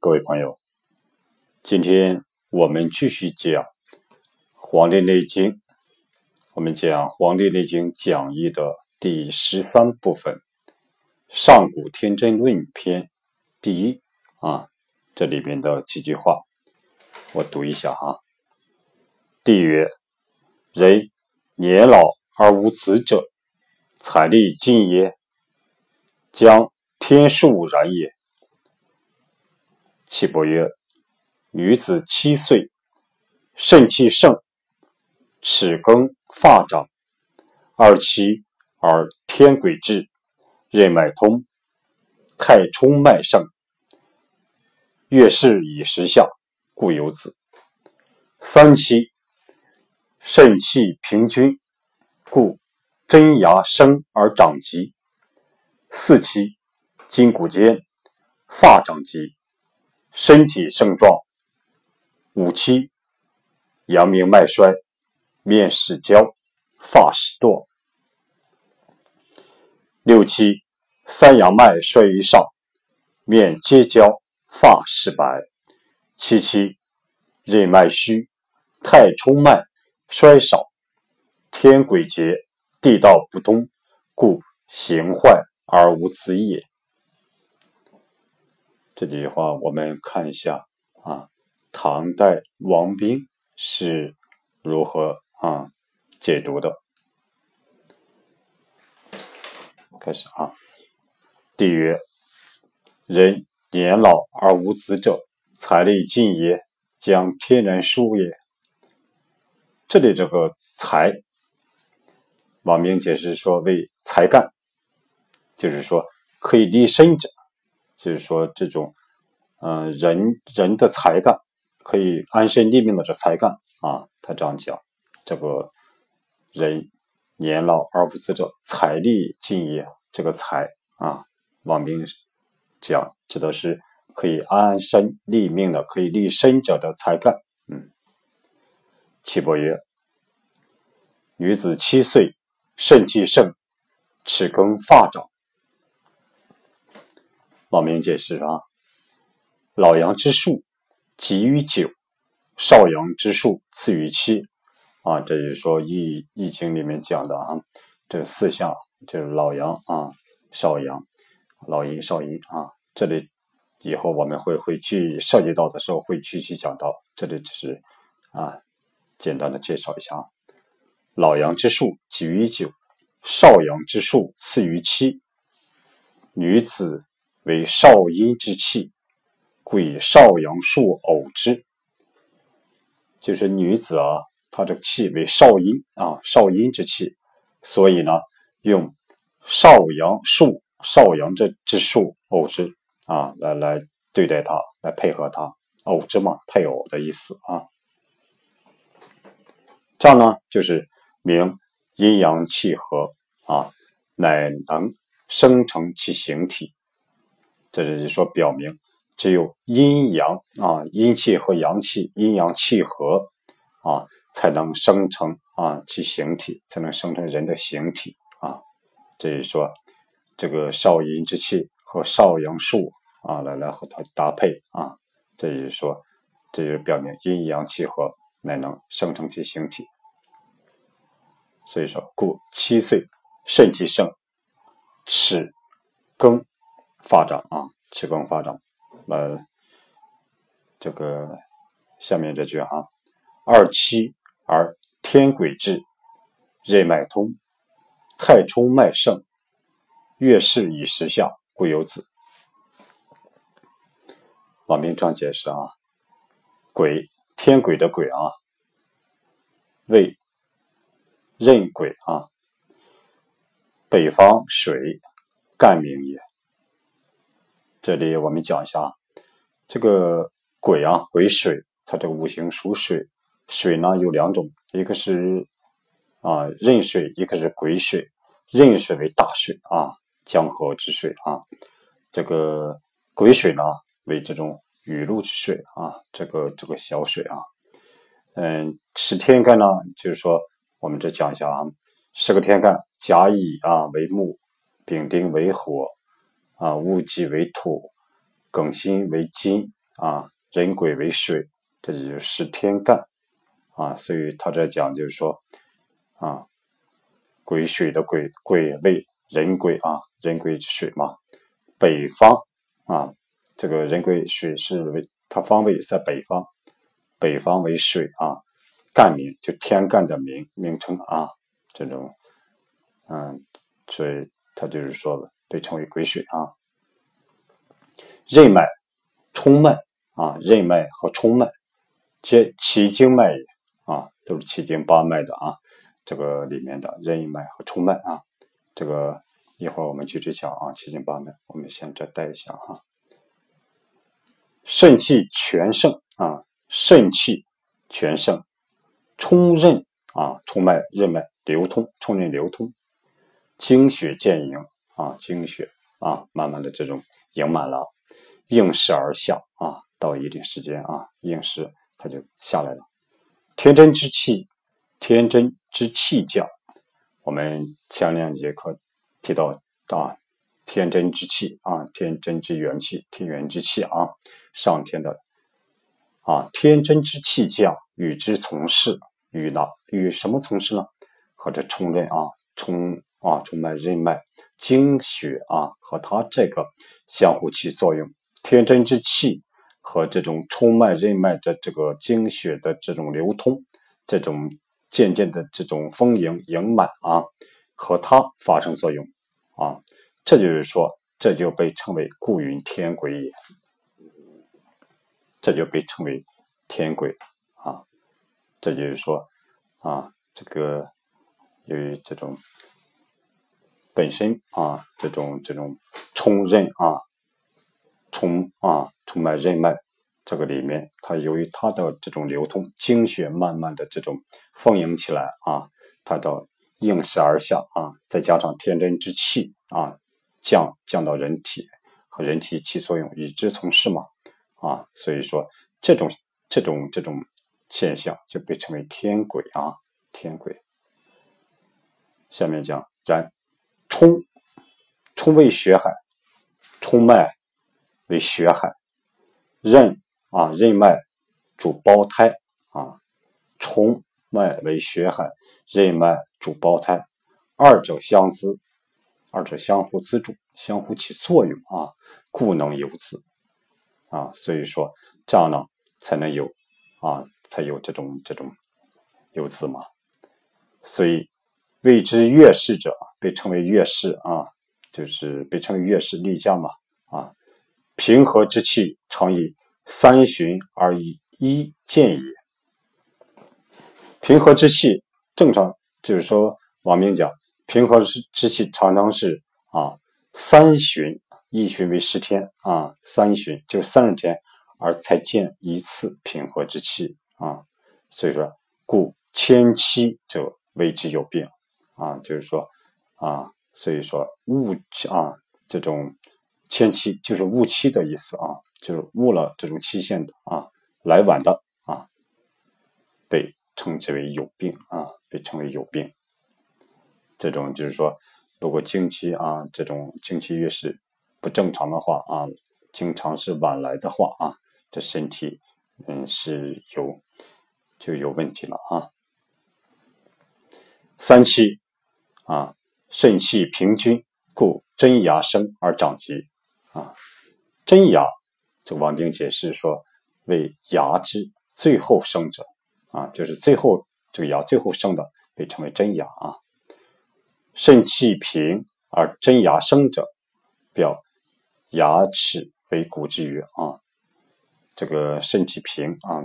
各位朋友，今天我们继续讲《黄帝内经》，我们讲《黄帝内经讲义》的第十三部分《上古天真论篇》第一啊，这里边的几句话，我读一下哈。帝曰：“人年老而无子者，财力尽也，将天数然也。”岐伯曰：“女子七岁，肾气盛，齿更发长，二七而天癸至，任脉通，太冲脉盛，月事以时下，故有子。三七，肾气平均，故真牙生而长疾。四七，筋骨坚，发长疾。”身体盛壮，五七阳明脉衰，面始焦，发始堕；六七三阳脉衰于上，面皆焦，发始白；七七任脉虚，太冲脉衰少，天癸竭，地道不通，故形坏而无子也。这几句话我们看一下啊，唐代王冰是如何啊解读的？开始啊，帝曰：人年老而无子者，财力尽也，将天然疏也。这里这个才，王冰解释说为才干，就是说可以立身者。就是说，这种，嗯，人人的才干可以安身立命的这才干啊，他这样讲，这个人年老而无子者，财力尽也。这个财啊，王明讲指的是可以安身立命的、可以立身者的才干。嗯，岐伯曰：女子七岁，肾气盛，齿更发长。王明解释啊，老阳之数集于九，少阳之数次于七，啊，这就是说《易易经》里面讲的啊，这四象就是老阳啊、少阳、老阴、少阴啊。这里以后我们会会去涉及到的时候会具体讲到，这里只是啊简单的介绍一下啊。老阳之数集于九，少阳之数次于七，女子。为少阴之气，故以少阳数偶之。就是女子啊，她这个气为少阴啊，少阴之气，所以呢，用少阳数、少阳这之数偶之啊，来来对待她，来配合她，偶之嘛，配偶的意思啊。这样呢，就是明阴阳气和啊，乃能生成其形体。这就是说，表明只有阴阳啊，阴气和阳气，阴阳气合啊，才能生成啊其形体，才能生成人的形体啊。这是说，这个少阴之气和少阳数啊，来来和它搭配啊。这就是说，这就表明阴阳气合乃能生成其形体。所以说，故七岁肾气盛，齿更。发展啊，气功发展。呃，这个下面这句哈，二七而天癸至，任脉通，太冲脉盛，月事以时下，故有子。王明章解释啊，癸天癸的癸啊，为任癸啊，北方水，干名也。这里我们讲一下，这个癸啊，癸水，它这五行属水，水呢有两种，一个是啊壬水，一个是癸水。壬水为大水啊，江河之水啊，这个癸水呢为这种雨露之水啊，这个这个小水啊，嗯，十天干呢，就是说我们这讲一下啊，十个天干，甲乙啊为木，丙丁为火。啊，戊己为土，庚辛为金，啊，壬癸为水，这就是天干啊。所以他这讲就是说啊，癸水的癸癸为人癸啊，人癸水嘛。北方啊，这个人癸水是为它方位在北方，北方为水啊，干名就天干的名名称啊，这种嗯，所以他就是说被称为癸水啊。任脉、冲脉啊，任脉和冲脉，皆奇经脉也啊，都是奇经八脉的啊。这个里面的任脉和冲脉啊，这个一会儿我们具体讲啊，奇经八脉，我们先这带一下哈。肾气全盛啊，肾气全盛，冲任啊，冲脉、任脉流通，冲任流通，精血渐盈啊，精血啊，慢慢的这种盈满了。应时而下啊，到一定时间啊，应时它就下来了。天真之气，天真之气降。我们前两节课提到啊，天真之气啊，天真之元气，天元之气啊，上天的啊，天真之气降，与之从事，与哪与什么从事呢？和这冲任啊，冲啊，冲脉、任脉、经血啊，和它这个相互起作用。天真之气和这种冲脉、任脉的这个精血的这种流通，这种渐渐的这种丰盈盈满啊，和它发生作用啊，这就是说，这就被称为故云天癸也，这就被称为天癸啊，这就是说啊，这个由于这种本身啊，这种这种冲任啊。冲啊，冲脉、任脉，这个里面，它由于它的这种流通，精血慢慢的这种丰盈起来啊，它到应时而下啊，再加上天真之气啊，降降到人体和人体起作用，以之从事嘛啊，所以说这种这种这种现象就被称为天鬼啊，天鬼。下面讲，然冲冲为血海，冲脉。为血海，任啊任脉主胞胎啊，冲脉为血海，任脉主胞胎，二者相资，二者相互资助，相互起作用啊，故能有子啊，所以说这样呢才能有啊，才有这种这种有子嘛，所以谓之月事者，被称为月事啊，就是被称为月事例假嘛啊。平和之气，常以三旬而以一见也。平和之气，正常就是说，王明讲，平和之之气常常是啊，三旬，一旬为十天啊，三旬就是三十天，而才见一次平和之气啊。所以说，故千期者谓之有病啊，就是说啊，所以说误啊这种。迁期就是误期的意思啊，就是误了这种期限的啊，来晚的啊，被称之为有病啊，被称为有病。这种就是说，如果经期啊，这种经期越是不正常的话啊，经常是晚来的话啊，这身体嗯是有就有问题了啊。三期啊，肾气平均，故真牙生而长疾。啊，真牙，这王丁解释说，为牙之最后生者，啊，就是最后这个牙最后生的，被称为真牙啊。肾气平而真牙生者，表牙齿为骨之余啊。这个肾气平啊，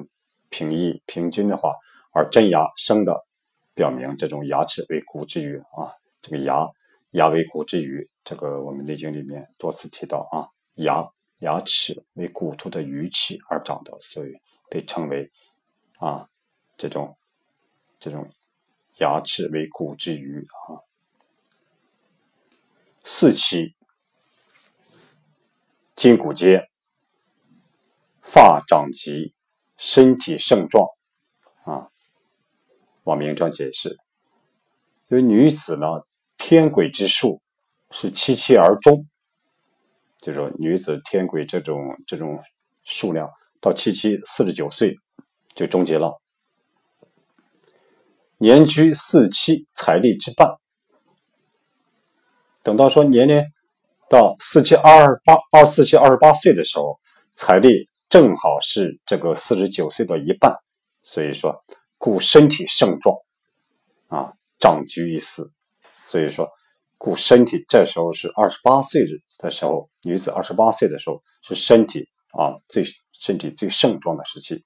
平易平均的话，而真牙生的，表明这种牙齿为骨之余啊。这个牙。牙为骨之余，这个我们《内经》里面多次提到啊，牙牙齿为骨头的余气而长的，所以被称为啊这种这种牙齿为骨之余啊。四期，筋骨坚，发长疾，身体盛壮啊。王明章解释，因为女子呢。天癸之数是七七而终，就说女子天癸这种这种数量到七七四十九岁就终结了。年居四七，财力之半。等到说年龄到四七二八二四七二十八岁的时候，财力正好是这个四十九岁的一半，所以说故身体盛壮啊，长居于斯。所以说，故身体这时候是二十八岁的时候，女子二十八岁的时候是身体啊最身体最盛壮的时期，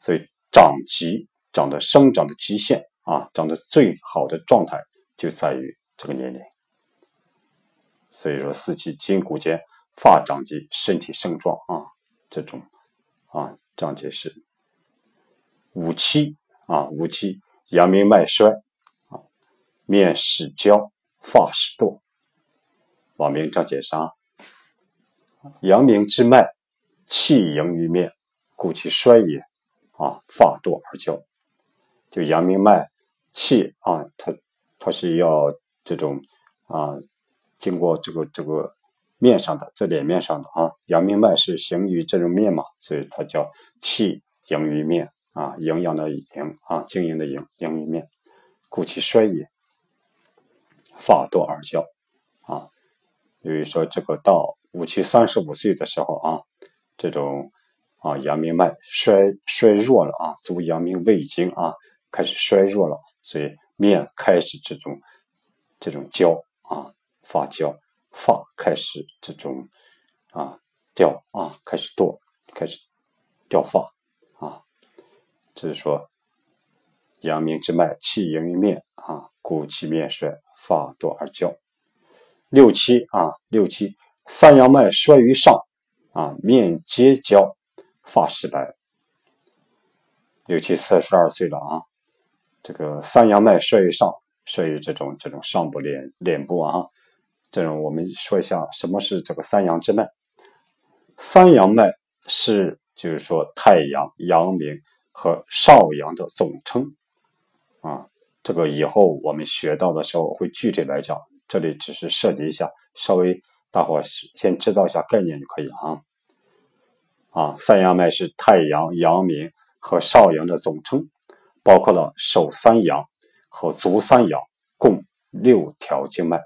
所以长极长的生长的极限。啊，长得最好的状态就在于这个年龄，所以说四季筋骨间发长及身体盛壮啊，这种啊这样解释。五七啊，五七阳明脉衰，面始焦，发始堕。王明这样解释啊，阳明之脉气盈于面，故其衰也啊，发堕而焦。就阳明脉。气啊，它它是要这种啊，经过这个这个面上的，在脸面上的啊，阳明脉是行于这种面嘛，所以它叫气盈于面啊，营养的营啊，经营的营盈于面，故其衰也，发堕而焦啊。由于说这个到五七三十五岁的时候啊，这种啊阳明脉衰衰弱了啊，足阳明胃经啊开始衰弱了。所以面开始这种这种焦啊发焦发开始这种啊掉啊开始堕开始掉发啊，这是说阳明之脉气盈于面啊，故其面衰发多而焦。六七啊六七三阳脉衰于上啊，面皆焦发始白。六七四十二岁了啊。这个三阳脉衰于上，衰于这种这种上部脸脸部啊，这种我们说一下什么是这个三阳之脉。三阳脉是就是说太阳、阳明和少阳的总称啊。这个以后我们学到的时候会具体来讲，这里只是涉及一下，稍微大伙先知道一下概念就可以啊。啊，三阳脉是太阳、阳明和少阳的总称。包括了手三阳和足三阳，共六条经脉。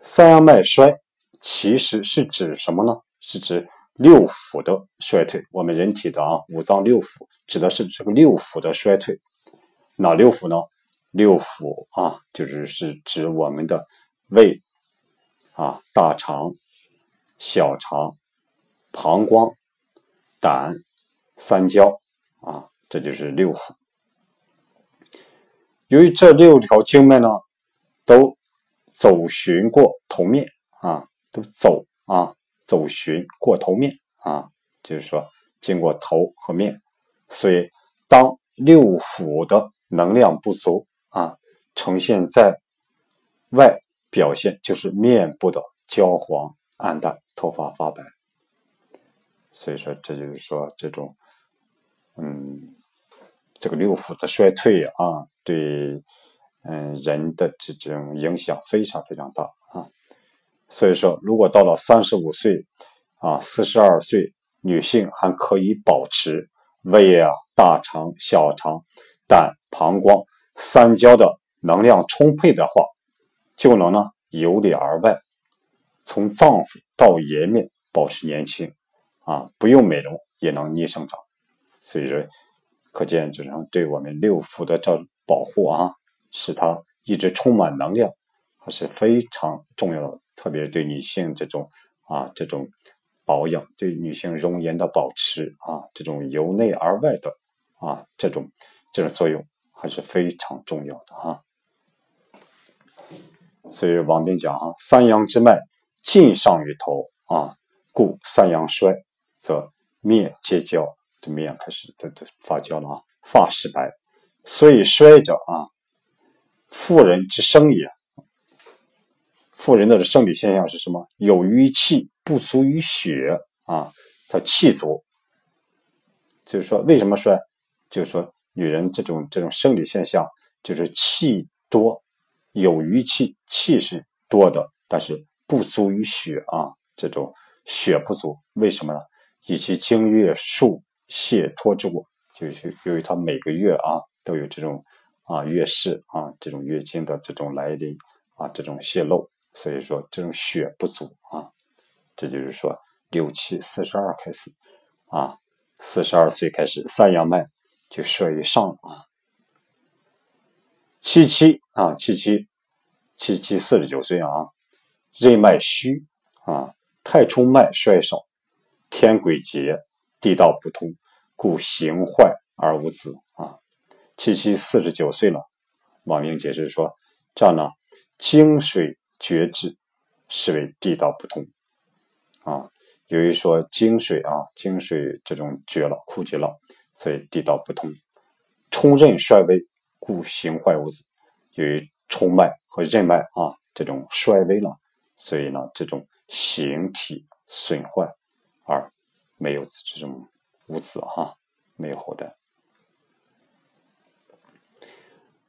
三阳脉衰其实是指什么呢？是指六腑的衰退。我们人体的啊五脏六腑指的是这个六腑的衰退。哪六腑呢？六腑啊，就是是指我们的胃啊、大肠、小肠、膀胱、胆、三焦啊，这就是六腑。由于这六条经脉呢，都走循过头面啊，都走啊走循过头面啊，就是说经过头和面，所以当六腑的能量不足啊，呈现在外表现就是面部的焦黄暗淡、头发发白。所以说，这就是说这种，嗯。这个六腑的衰退啊，对，嗯，人的这种影响非常非常大啊。所以说，如果到了三十五岁啊、四十二岁，女性还可以保持胃啊、大肠、小肠、胆、膀胱三焦的能量充沛的话，就能呢由里而外，从脏腑到颜面保持年轻啊，不用美容也能逆生长。所以说。可见，这种对我们六腑的这保护啊，使它一直充满能量，还是非常重要的。特别对女性这种啊，这种保养，对女性容颜的保持啊，这种由内而外的啊，这种这种作用还是非常重要的啊。所以王斌讲啊，三阳之脉尽上于头啊，故三阳衰，则面皆焦。这面开始这这发焦了啊，发始白，所以衰者啊，妇人之生也。妇人的生理现象是什么？有余气不足于血啊，她气足。就是说，为什么衰？就是说，女人这种这种生理现象就是气多，有余气，气是多的，但是不足于血啊，这种血不足，为什么呢？以及经月数泄脱之过，就是由于它每个月啊都有这种啊月事啊这种月经的这种来临啊这种泄露，所以说这种血不足啊，这就是说六七四十二开始啊，四十二岁开始三阳脉就衰于上啊，七七啊七七七七四十九岁啊，任脉虚啊，太冲脉衰少。天鬼结，地道不通，故形坏而无子啊。七七四十九岁了，王明解释说：这样呢，精水绝滞，是为地道不通啊。由于说精水啊，精水这种绝了、枯竭了，所以地道不通，冲任衰微，故形坏无子。由于冲脉和任脉啊这种衰微了，所以呢，这种形体损坏。而没有这种无子哈，没有后代。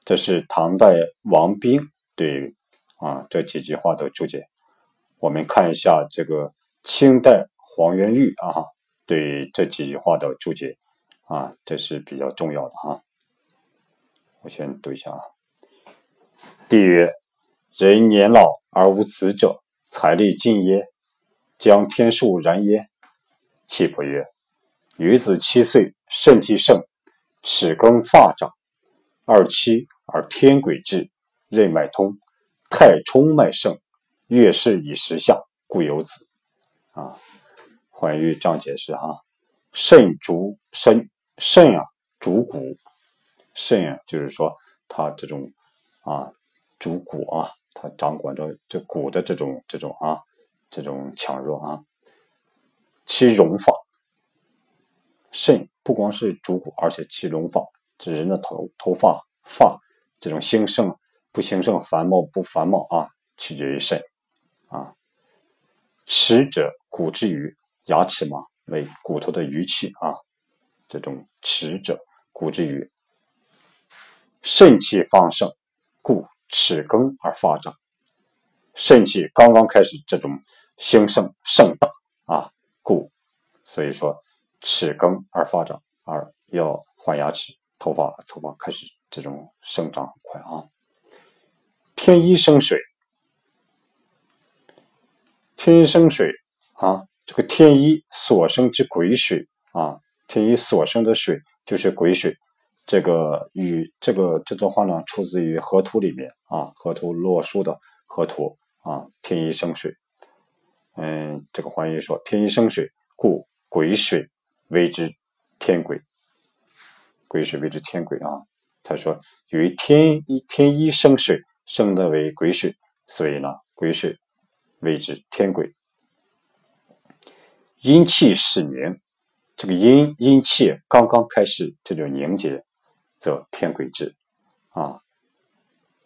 这是唐代王冰对啊这几句话的注解。我们看一下这个清代黄元玉啊对这几句话的注解啊，这是比较重要的哈。我先读一下啊。帝曰：人年老而无子者，财力尽耶？将天数然耶？岐伯曰：“女子七岁，肾气盛，齿更发长；二七而天癸至，任脉通，太冲脉盛，月事以时下，故有子。”啊，关于这样解释哈：肾主身，肾啊主骨，肾啊就是说它这种啊主骨啊，它掌管着这骨的这种这种啊这种强弱啊。其荣发，肾不光是主骨，而且其荣发，这人的头头发发这种兴盛不兴盛、繁茂不繁茂啊，取决于肾啊。齿者骨之余，牙齿嘛为骨头的余气啊，这种齿者骨之余，肾气方盛，故齿更而发长。肾气刚刚开始这种兴盛盛大啊。故，所以说齿更而发长，而要换牙齿，头发头发开始这种生长很快啊。天一生水，天一生水啊，这个天一所生之癸水啊，天一所生的水就是癸水。这个与这个这段话呢，出自于河图里面啊，河图洛书的河图啊，天一生水。嗯，这个黄玉说：“天一生水，故癸水为之天癸。癸水为之天癸啊。”他说：“由于天一天一生水，生的为癸水，所以呢，癸水为之天癸。阴气始凝，这个阴阴气刚刚开始这种凝结，则天癸至啊。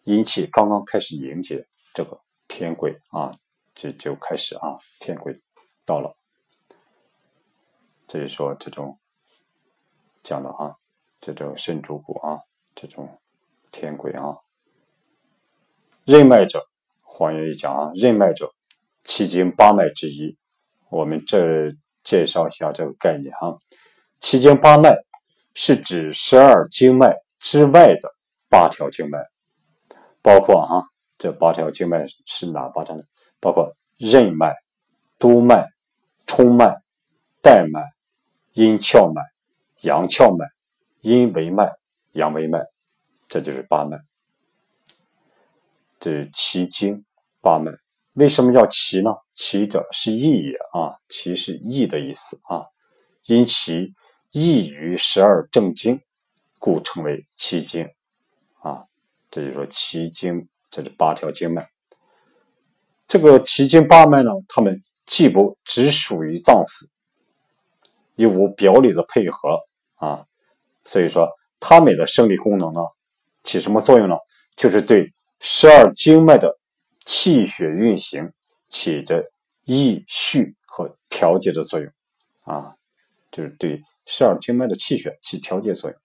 阴气刚刚开始凝结，这个天癸啊。”就就开始啊，天癸到了，这就说这种讲的啊，这种肾主骨啊，这种天癸啊，任脉者，黄元一讲啊，任脉者，七经八脉之一。我们这介绍一下这个概念哈，七经八脉是指十二经脉之外的八条经脉，包括哈，这八条经脉是哪八条呢？包括任脉、督脉、冲脉、带脉、阴窍脉、阳窍脉、阴维脉、阳维脉，这就是八脉。这是奇经八脉。为什么叫奇呢？奇者是易也啊，奇是易的意思啊。因其易于十二正经，故称为奇经啊。这就说奇经，这是八条经脉。这个奇经八脉呢，它们既不只属于脏腑，又无表里的配合啊，所以说它们的生理功能呢，起什么作用呢？就是对十二经脉的气血运行起着益蓄和调节的作用啊，就是对十二经脉的气血起调节作用。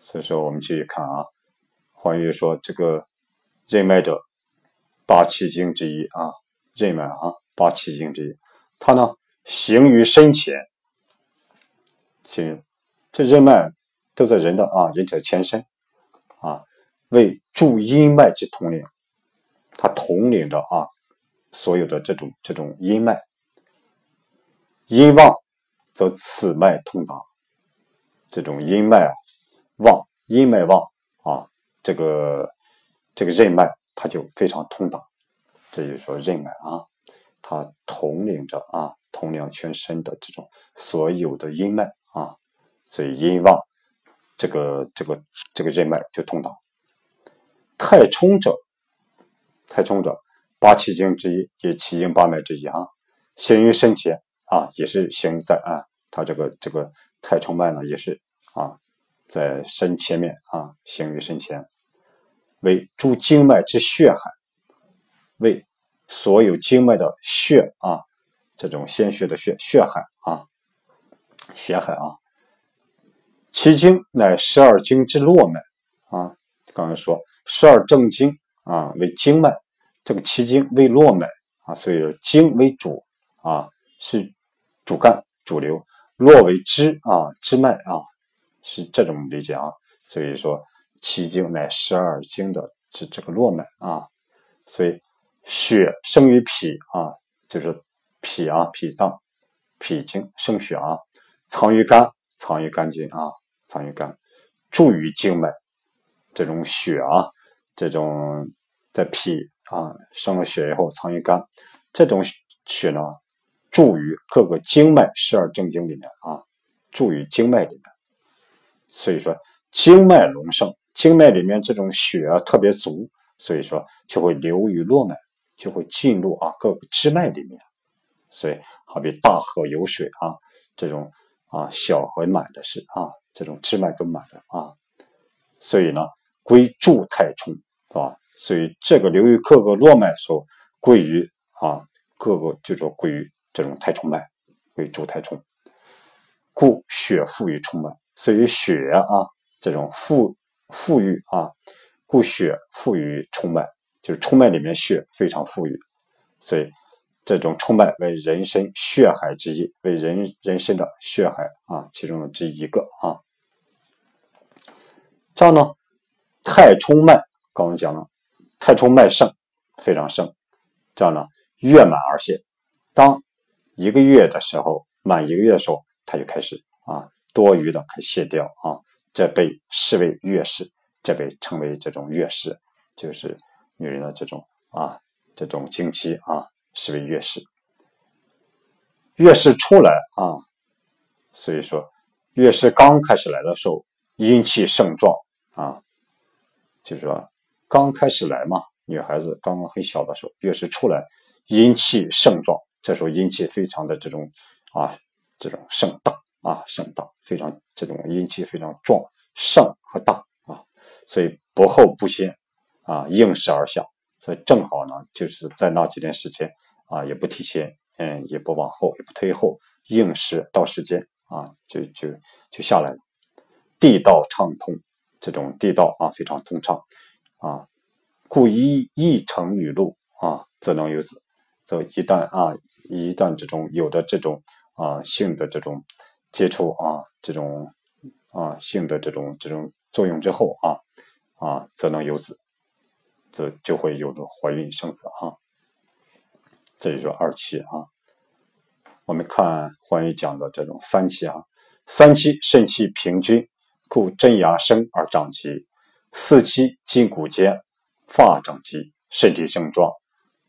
所以说，我们继续看啊，黄玉说这个。任脉者，八奇经之一啊，任脉啊，八奇经之一。它呢，行于身前，行这任脉都在人的啊人体的前身啊，为助阴脉之统领，它统领着啊所有的这种这种阴脉，阴旺则此脉通达，这种阴脉啊旺，阴脉旺啊，这个这个任脉它就非常通达，这就是说任脉啊。它统领着啊，统领全身的这种所有的阴脉啊，所以阴旺，这个这个这个任脉就通达。太冲者，太冲者，八奇经之一，也奇经八脉之一啊。行于身前啊，也是行在啊，它这个这个太冲脉呢，也是啊，在身前面啊，行于身前，为诸经脉之血海，为。所有经脉的血啊，这种鲜血的血血海啊，血海啊，其经乃十二经之络脉啊。刚才说十二正经啊为经脉，这个奇经为络脉啊，所以经为主啊，是主干主流，络为支啊支脉啊，是这种理解啊。所以说奇经乃十二经的这这个络脉啊，所以。血生于脾啊，就是脾啊，脾脏、脾经生血啊，藏于肝，藏于肝经啊，藏于肝，注于经脉。这种血啊，这种在脾啊生了血以后藏于肝，这种血呢，注于各个经脉十二正经里面啊，注于经脉里面。所以说，经脉隆盛，经脉里面这种血啊特别足，所以说就会流于络脉。就会进入啊各个支脉里面，所以好比大河有水啊，这种啊小河满的是啊，这种支脉都满的啊，所以呢归注太冲是吧？所以这个流于各个络脉所归于啊各个就说归于这种太冲脉，归注太冲，故血富于冲脉，所以血啊这种富富裕啊，故血富于冲脉。就是冲脉里面血非常富裕，所以这种冲脉为人参血海之一，为人人参的血海啊，其中的这一个啊。这样呢，太冲脉刚刚讲了，太冲脉盛，非常盛。这样呢，月满而泄，当一个月的时候，满一个月的时候，它就开始啊，多余的开始泄掉啊，这被视为月事，这被称为这种月事，就是。女人的这种啊，这种经期啊，视为月事。月事出来啊，所以说月事刚开始来的时候，阴气盛壮啊，就是说刚开始来嘛，女孩子刚刚很小的时候，越是出来，阴气盛壮，这时候阴气非常的这种啊，这种盛大啊，盛大，非常这种阴气非常壮盛和大啊，所以不后不先。啊，应时而下，所以正好呢，就是在那几天时间啊，也不提前，嗯，也不往后，也不推后，应时到时间啊，就就就下来了。地道畅通，这种地道啊非常通畅啊，故一一成雨露啊，则能有子。则一旦啊，一旦这种有的这种啊性的这种接触啊，这种啊性的这种这种作用之后啊啊，则能有子。则就会有了怀孕生子啊，这就是二期啊。我们看关于讲的这种三期啊，三期肾气平均，故真牙生而长疾；四期筋骨坚，发长疾，身体盛壮；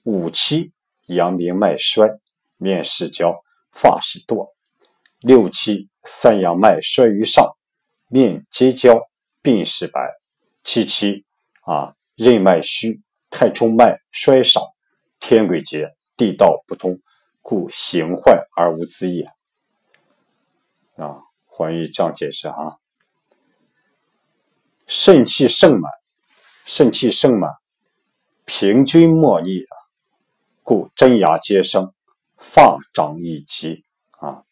五期阳明脉衰，面失焦，发始堕；六期三阳脉衰于上，面皆焦，鬓始白；七期啊。任脉虚，太冲脉衰少，天癸竭，地道不通，故形坏而无滋也。啊，黄玉这样解释啊。肾气盛满，肾气盛满，平均莫逆啊，故真牙皆生，发长亦齐啊。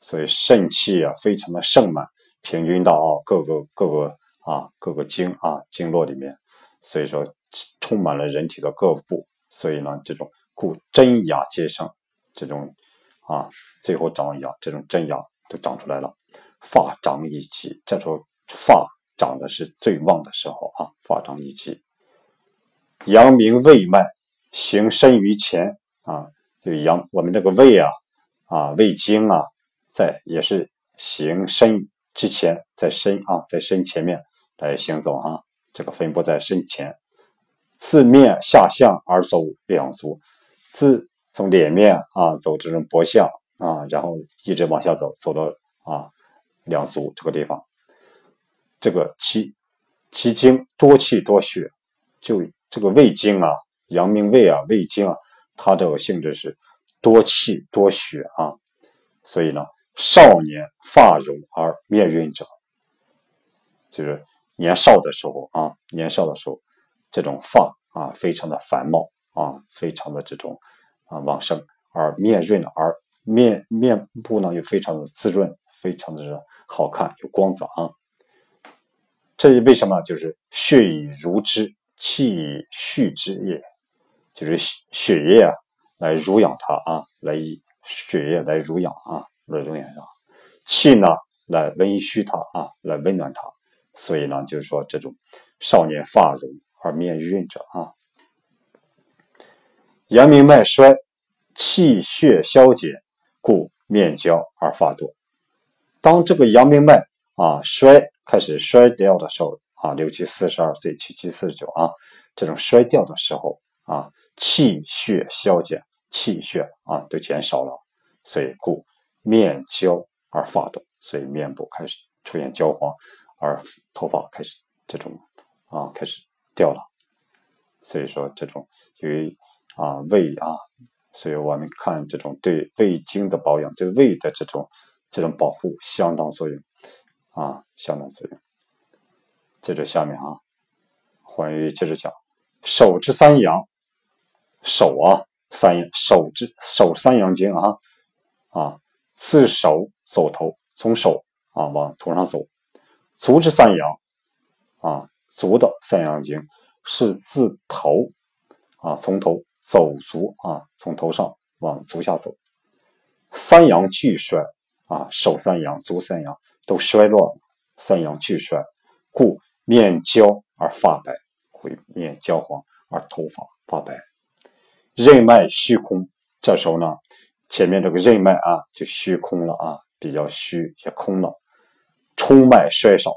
所以肾气啊，非常的盛满，平均到啊各个各个啊各个经啊经络里面。所以说，充满了人体的各部，所以呢，这种故真牙皆生这种啊，最后长牙，这种真牙都长出来了。发长一起，这时候发长的是最旺的时候啊，发长一起。阳明胃脉行身于前啊，就阳我们这个胃啊啊胃经啊，在也是行身之前，在身啊在身前面来行走啊，这个分布在身前。自面下向而走两足，自从脸面啊走这种脖向啊，然后一直往下走，走到啊两足这个地方。这个其其经多气多血，就这个胃经啊，阳明胃啊，胃经啊，它这个性质是多气多血啊，所以呢，少年发荣而面润者，就是年少的时候啊，年少的时候。这种发啊，非常的繁茂啊，非常的这种啊旺盛，而面润而面面部呢又非常的滋润，非常的好看，有光泽啊。这是为什么？就是血以濡之，气以蓄之也，就是血液啊来濡养它啊，来以血液来濡养啊，来濡养它；气呢来温煦它啊，来温暖它。所以呢，就是说这种少年发荣。而面润者啊，阳明脉衰，气血消减，故面焦而发多。当这个阳明脉啊衰开始衰掉的时候啊，六七四十二岁，七七四十九啊，这种衰掉的时候啊，气血消减，气血啊都减少了，所以故面焦而发多，所以面部开始出现焦黄，而头发开始这种啊开始。掉了，所以说这种由于啊胃啊，所以我们看这种对胃经的保养，对胃的这种这种保护相当作用啊，相当作用。接着下面啊，关于接着讲手之三阳，手啊三阳，手之手三阳经啊啊，自手走头，从手啊往头上走，足之三阳啊。足的三阳经是自头啊，从头走足啊，从头上往足下走。三阳俱衰啊，手三阳、足三阳都衰落了，三阳俱衰，故面焦而发白，会面焦黄而头发发白。任脉虚空，这时候呢，前面这个任脉啊就虚空了啊，比较虚也空了，冲脉衰少。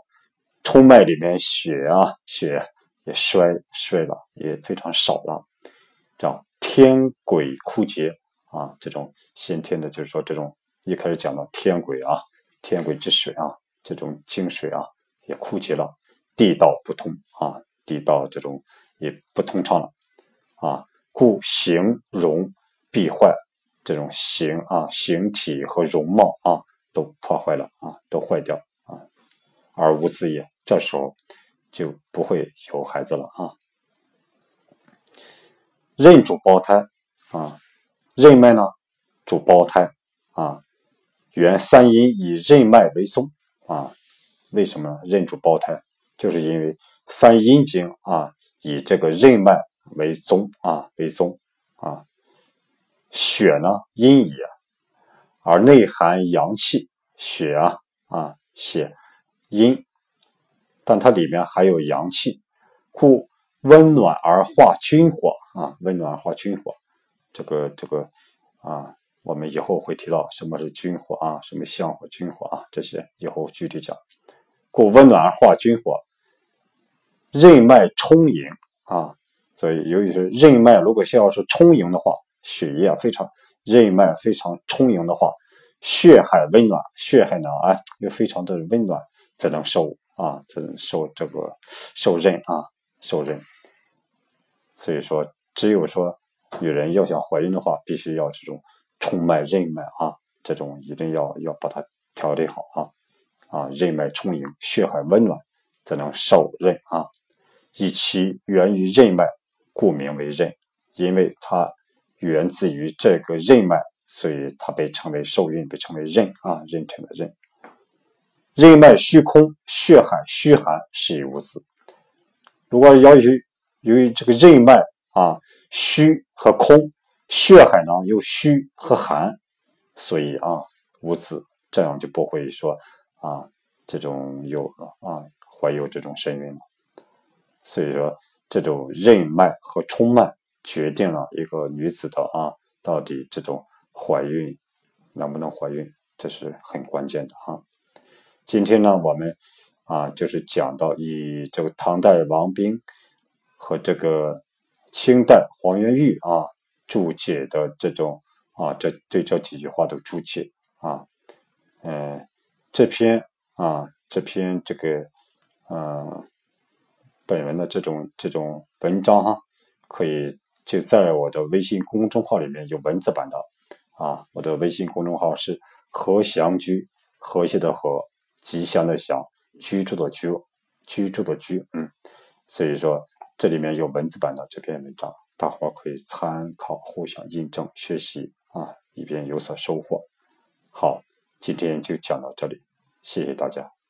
冲脉里面血啊，血也衰衰了，也非常少了，叫天癸枯竭啊。这种先天的，就是说这种一开始讲到天癸啊，天癸之水啊，这种精水啊也枯竭了，地道不通啊，地道这种也不通畅了啊，故形容必坏，这种形啊形体和容貌啊都破坏了啊，都坏掉啊，而无子也。这时候就不会有孩子了啊。任主胞胎啊，任脉呢主胞胎啊，原三阴以任脉为宗啊。为什么呢任主胞胎？就是因为三阴经啊以这个任脉为宗啊为宗啊。血呢阴也，而内含阳气，血啊啊血阴。但它里面还有阳气，故温暖而化君火啊，温暖而化君火。这个这个啊，我们以后会提到什么是军火啊，什么相火、军火啊，这些以后具体讲。故温暖而化军火，任脉充盈啊，所以由于是任脉，如果要是充盈的话，血液非常任脉非常充盈的话，血海温暖，血海呢啊又非常的温暖，才能受。啊，才能受这个受任啊，受任。所以说，只有说女人要想怀孕的话，必须要这种冲脉、任脉啊，这种一定要要把它调理好啊啊，任脉充盈，血海温暖，才能受孕啊。以其源于任脉，故名为任，因为它源自于这个任脉，所以它被称为受孕，被称为任啊，妊娠的任。任脉虚空，血海虚寒，是以无子。如果要由由于这个任脉啊虚和空，血海呢有虚和寒，所以啊无子，这样就不会说啊这种有啊怀有这种身孕了。所以说这种任脉和冲脉决定了一个女子的啊到底这种怀孕能不能怀孕，这是很关键的哈。今天呢我们啊就是讲到以这个唐代王冰和这个清代黄元玉啊。注解的这种啊，这对这几句话的注解啊，嗯，这篇啊，这篇这个嗯，本文的这种这种文章哈，可以就在我的微信公众号里面有文字版的啊，我的微信公众号是和祥居，和谐的和，吉祥的祥，居住的居，居住的居，嗯，所以说这里面有文字版的这篇文章。大伙可以参考、互相印证、学习啊，以便有所收获。好，今天就讲到这里，谢谢大家。